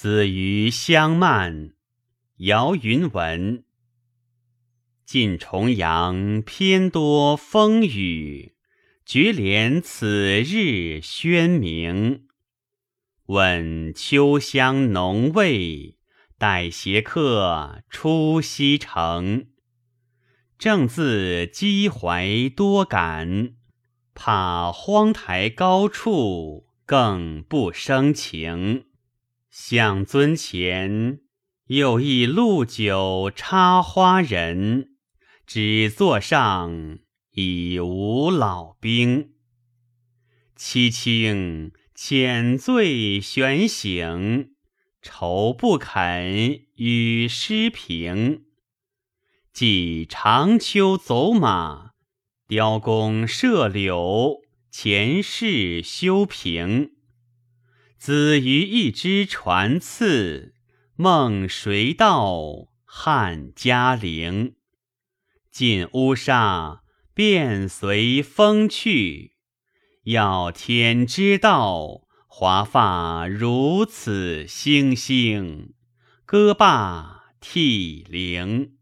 子于相慢，姚云文。近重阳偏多风雨，绝怜此日宣明。问秋香浓味，待携客出西城。正自积怀多感，怕荒台高处更不生情。向尊前，又忆陆酒插花人，只座上已无老兵。凄清浅醉悬醒，愁不肯与诗平。寄长秋走马，雕弓射柳，前世修平。子于一枝传次，梦谁道汉嘉陵？尽乌纱，便随风去。要天知道，华发如此星星，歌罢涕零。